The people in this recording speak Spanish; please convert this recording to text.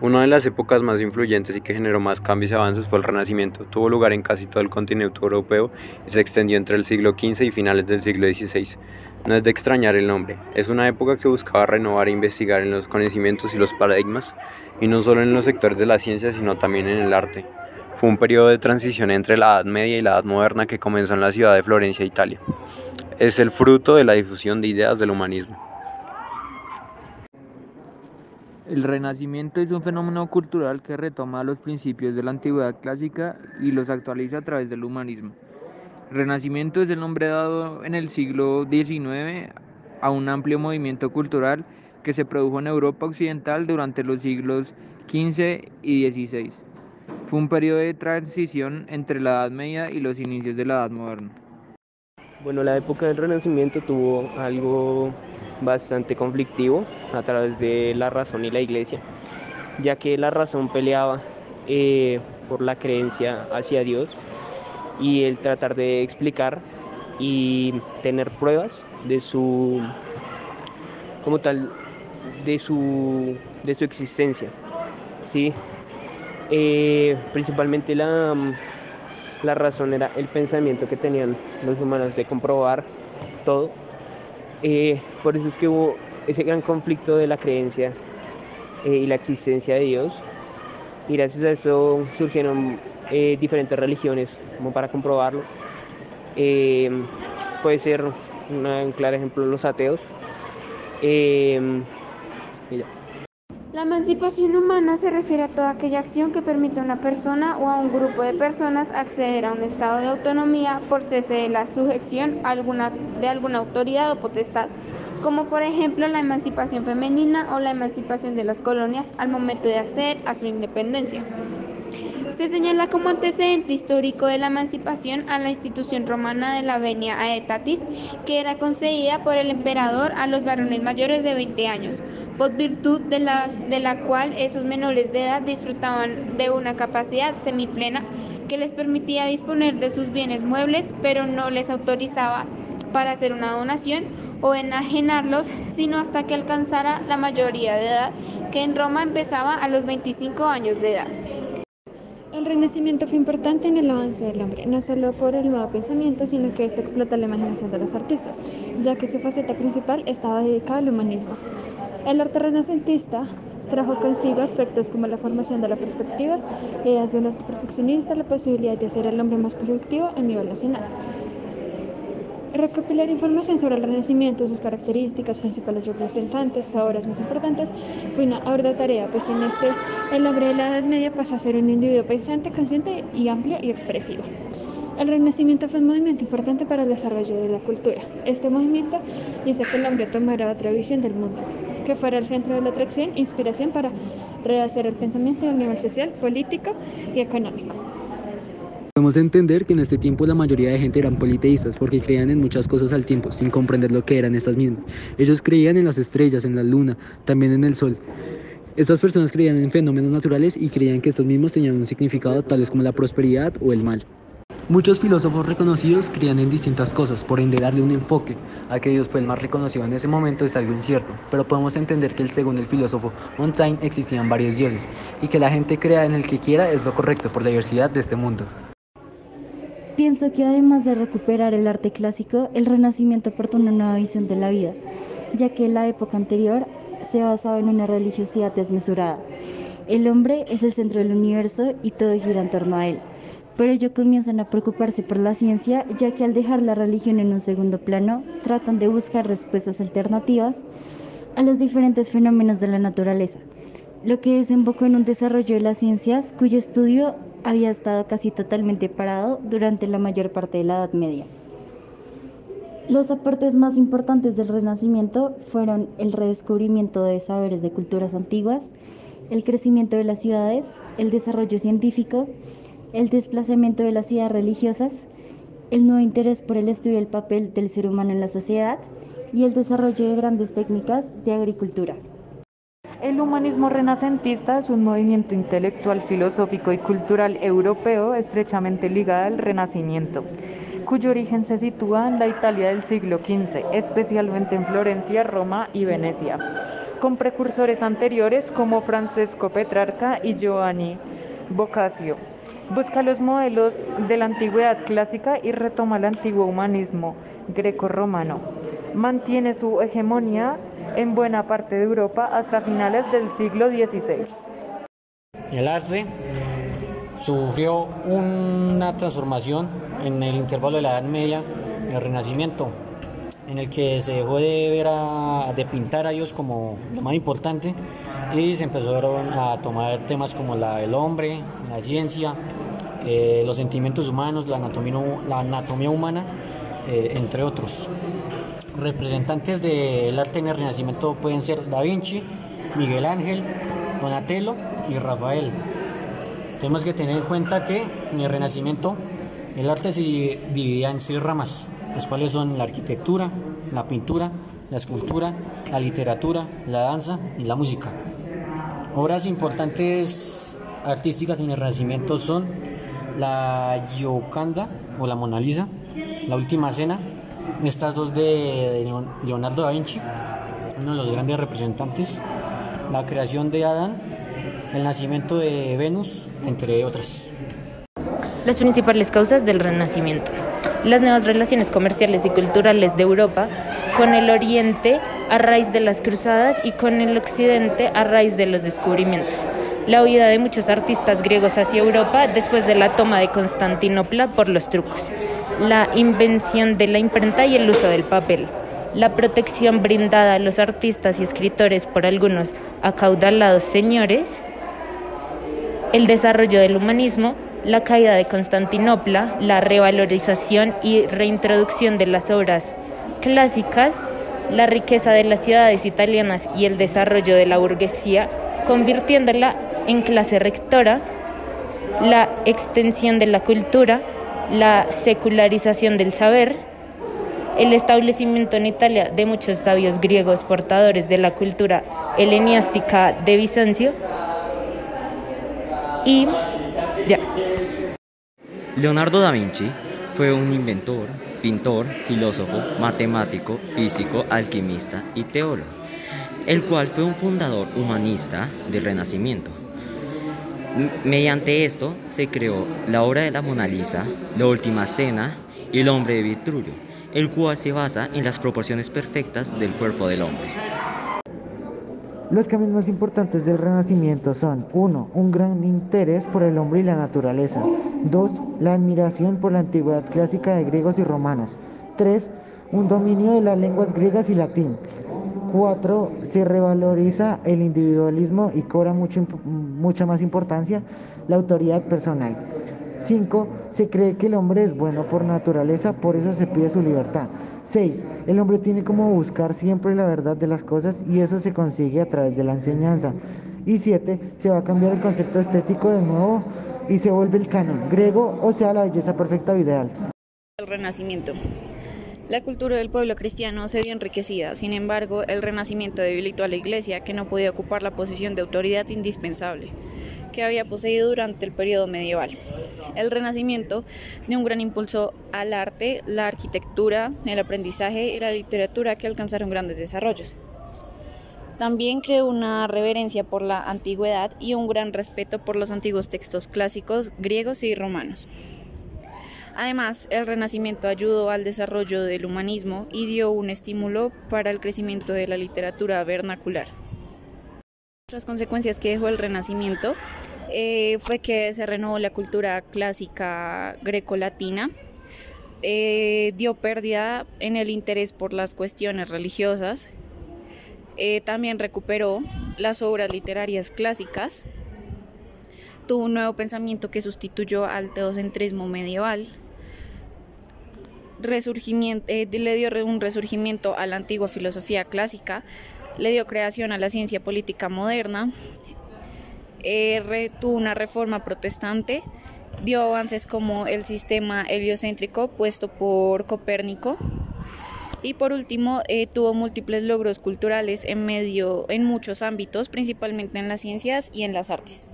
Una de las épocas más influyentes y que generó más cambios y avances fue el Renacimiento. Tuvo lugar en casi todo el continente europeo y se extendió entre el siglo XV y finales del siglo XVI. No es de extrañar el nombre, es una época que buscaba renovar e investigar en los conocimientos y los paradigmas, y no solo en los sectores de la ciencia, sino también en el arte. Fue un periodo de transición entre la Edad Media y la Edad Moderna que comenzó en la ciudad de Florencia, Italia. Es el fruto de la difusión de ideas del humanismo. El Renacimiento es un fenómeno cultural que retoma los principios de la antigüedad clásica y los actualiza a través del humanismo. Renacimiento es el nombre dado en el siglo XIX a un amplio movimiento cultural que se produjo en Europa Occidental durante los siglos XV y XVI. Fue un periodo de transición entre la Edad Media y los inicios de la Edad Moderna. Bueno, la época del Renacimiento tuvo algo bastante conflictivo a través de la razón y la iglesia, ya que la razón peleaba eh, por la creencia hacia Dios y el tratar de explicar y tener pruebas de su como tal de su de su existencia sí eh, principalmente la, la razón era el pensamiento que tenían los humanos de comprobar todo. Eh, por eso es que hubo ese gran conflicto de la creencia eh, y la existencia de Dios. Y gracias a eso surgieron eh, diferentes religiones, como para comprobarlo. puede ser un claro ejemplo los ateos. La emancipación humana se refiere a toda aquella acción que permite a una persona o a un grupo de personas acceder a un estado de autonomía por cese de la sujeción alguna, de alguna autoridad o potestad, como por ejemplo la emancipación femenina o la emancipación de las colonias al momento de acceder a su independencia. Se señala como antecedente histórico de la emancipación a la institución romana de la venia aetatis, que era concedida por el emperador a los varones mayores de 20 años, por virtud de la, de la cual esos menores de edad disfrutaban de una capacidad semiplena que les permitía disponer de sus bienes muebles, pero no les autorizaba para hacer una donación o enajenarlos, sino hasta que alcanzara la mayoría de edad, que en Roma empezaba a los 25 años de edad. El Renacimiento fue importante en el avance del hombre, no solo por el nuevo pensamiento, sino que esto explota la imaginación de los artistas, ya que su faceta principal estaba dedicada al humanismo. El arte renacentista trajo consigo aspectos como la formación de las perspectivas, ideas de un arte perfeccionista, la posibilidad de hacer al hombre más productivo a nivel nacional. Recopilar información sobre el Renacimiento, sus características, principales representantes, obras más importantes, fue una tarea, pues en este el hombre de la Edad Media pasó a ser un individuo pensante, consciente y amplio y expresivo. El Renacimiento fue un movimiento importante para el desarrollo de la cultura. Este movimiento hizo que el hombre tomara otra visión del mundo, que fuera el centro de la atracción e inspiración para rehacer el pensamiento a nivel social, político y económico. Podemos entender que en este tiempo la mayoría de gente eran politeístas porque creían en muchas cosas al tiempo, sin comprender lo que eran estas mismas. Ellos creían en las estrellas, en la luna, también en el sol. Estas personas creían en fenómenos naturales y creían que estos mismos tenían un significado tales como la prosperidad o el mal. Muchos filósofos reconocidos creían en distintas cosas, por ende darle un enfoque a que Dios fue el más reconocido en ese momento es algo incierto, pero podemos entender que según el filósofo Montaigne existían varios dioses y que la gente crea en el que quiera es lo correcto por la diversidad de este mundo. Pienso que además de recuperar el arte clásico, el Renacimiento aportó una nueva visión de la vida, ya que la época anterior se basaba en una religiosidad desmesurada. El hombre es el centro del universo y todo gira en torno a él. Pero ellos comienzan a preocuparse por la ciencia, ya que al dejar la religión en un segundo plano, tratan de buscar respuestas alternativas a los diferentes fenómenos de la naturaleza, lo que desembocó en un desarrollo de las ciencias cuyo estudio había estado casi totalmente parado durante la mayor parte de la Edad Media. Los aportes más importantes del Renacimiento fueron el redescubrimiento de saberes de culturas antiguas, el crecimiento de las ciudades, el desarrollo científico, el desplazamiento de las ideas religiosas, el nuevo interés por el estudio del papel del ser humano en la sociedad y el desarrollo de grandes técnicas de agricultura. El humanismo renacentista es un movimiento intelectual, filosófico y cultural europeo estrechamente ligado al Renacimiento, cuyo origen se sitúa en la Italia del siglo XV, especialmente en Florencia, Roma y Venecia. con precursores anteriores como Francesco Petrarca y Giovanni Boccaccio. Busca los modelos de la antigüedad clásica y retoma el antiguo humanismo greco-romano. Mantiene su hegemonía en buena parte de Europa hasta finales del siglo XVI. El arte sufrió una transformación en el intervalo de la Edad Media el Renacimiento, en el que se dejó de ver a, de pintar a ellos como lo más importante y se empezaron a tomar temas como la del hombre, la ciencia, eh, los sentimientos humanos, la anatomía, la anatomía humana, eh, entre otros. Representantes del arte en el Renacimiento pueden ser Da Vinci, Miguel Ángel, Donatello y Rafael. Tenemos que tener en cuenta que en el Renacimiento el arte se dividía en seis ramas, las cuales son la arquitectura, la pintura, la escultura, la literatura, la danza y la música. Obras importantes artísticas en el Renacimiento son la Gioconda o la Mona Lisa, la Última Cena, estas dos de Leonardo da Vinci, uno de los grandes representantes, la creación de Adán, el nacimiento de Venus, entre otras. Las principales causas del Renacimiento. Las nuevas relaciones comerciales y culturales de Europa con el Oriente a raíz de las cruzadas y con el Occidente a raíz de los descubrimientos. La huida de muchos artistas griegos hacia Europa después de la toma de Constantinopla por los trucos. La invención de la imprenta y el uso del papel. La protección brindada a los artistas y escritores por algunos acaudalados señores el desarrollo del humanismo, la caída de Constantinopla, la revalorización y reintroducción de las obras clásicas, la riqueza de las ciudades italianas y el desarrollo de la burguesía, convirtiéndola en clase rectora, la extensión de la cultura, la secularización del saber, el establecimiento en Italia de muchos sabios griegos portadores de la cultura helenística de Bizancio, y ya. Leonardo da Vinci fue un inventor, pintor, filósofo, matemático, físico, alquimista y teólogo, el cual fue un fundador humanista del Renacimiento. Mediante esto se creó la obra de la Mona Lisa, la Última Cena y el hombre de Vitruvio, el cual se basa en las proporciones perfectas del cuerpo del hombre. Los cambios más importantes del Renacimiento son 1. Un gran interés por el hombre y la naturaleza. 2. La admiración por la antigüedad clásica de griegos y romanos. 3. Un dominio de las lenguas griegas y latín. 4. Se revaloriza el individualismo y cobra mucha más importancia la autoridad personal. 5. Se cree que el hombre es bueno por naturaleza, por eso se pide su libertad. 6. El hombre tiene como buscar siempre la verdad de las cosas y eso se consigue a través de la enseñanza. Y 7. Se va a cambiar el concepto estético de nuevo y se vuelve el canon griego, o sea, la belleza perfecta o ideal. El Renacimiento. La cultura del pueblo cristiano se vio enriquecida, sin embargo, el Renacimiento debilitó a la Iglesia, que no podía ocupar la posición de autoridad indispensable que había poseído durante el periodo medieval. El Renacimiento dio un gran impulso al arte, la arquitectura, el aprendizaje y la literatura que alcanzaron grandes desarrollos. También creó una reverencia por la antigüedad y un gran respeto por los antiguos textos clásicos griegos y romanos. Además, el Renacimiento ayudó al desarrollo del humanismo y dio un estímulo para el crecimiento de la literatura vernacular. Otras consecuencias que dejó el Renacimiento eh, fue que se renovó la cultura clásica greco-latina, eh, dio pérdida en el interés por las cuestiones religiosas, eh, también recuperó las obras literarias clásicas, tuvo un nuevo pensamiento que sustituyó al teocentrismo medieval, resurgimiento, le dio un resurgimiento a la antigua filosofía clásica, le dio creación a la ciencia política moderna, eh, tuvo una reforma protestante, dio avances como el sistema heliocéntrico puesto por Copérnico y por último eh, tuvo múltiples logros culturales en medio en muchos ámbitos, principalmente en las ciencias y en las artes.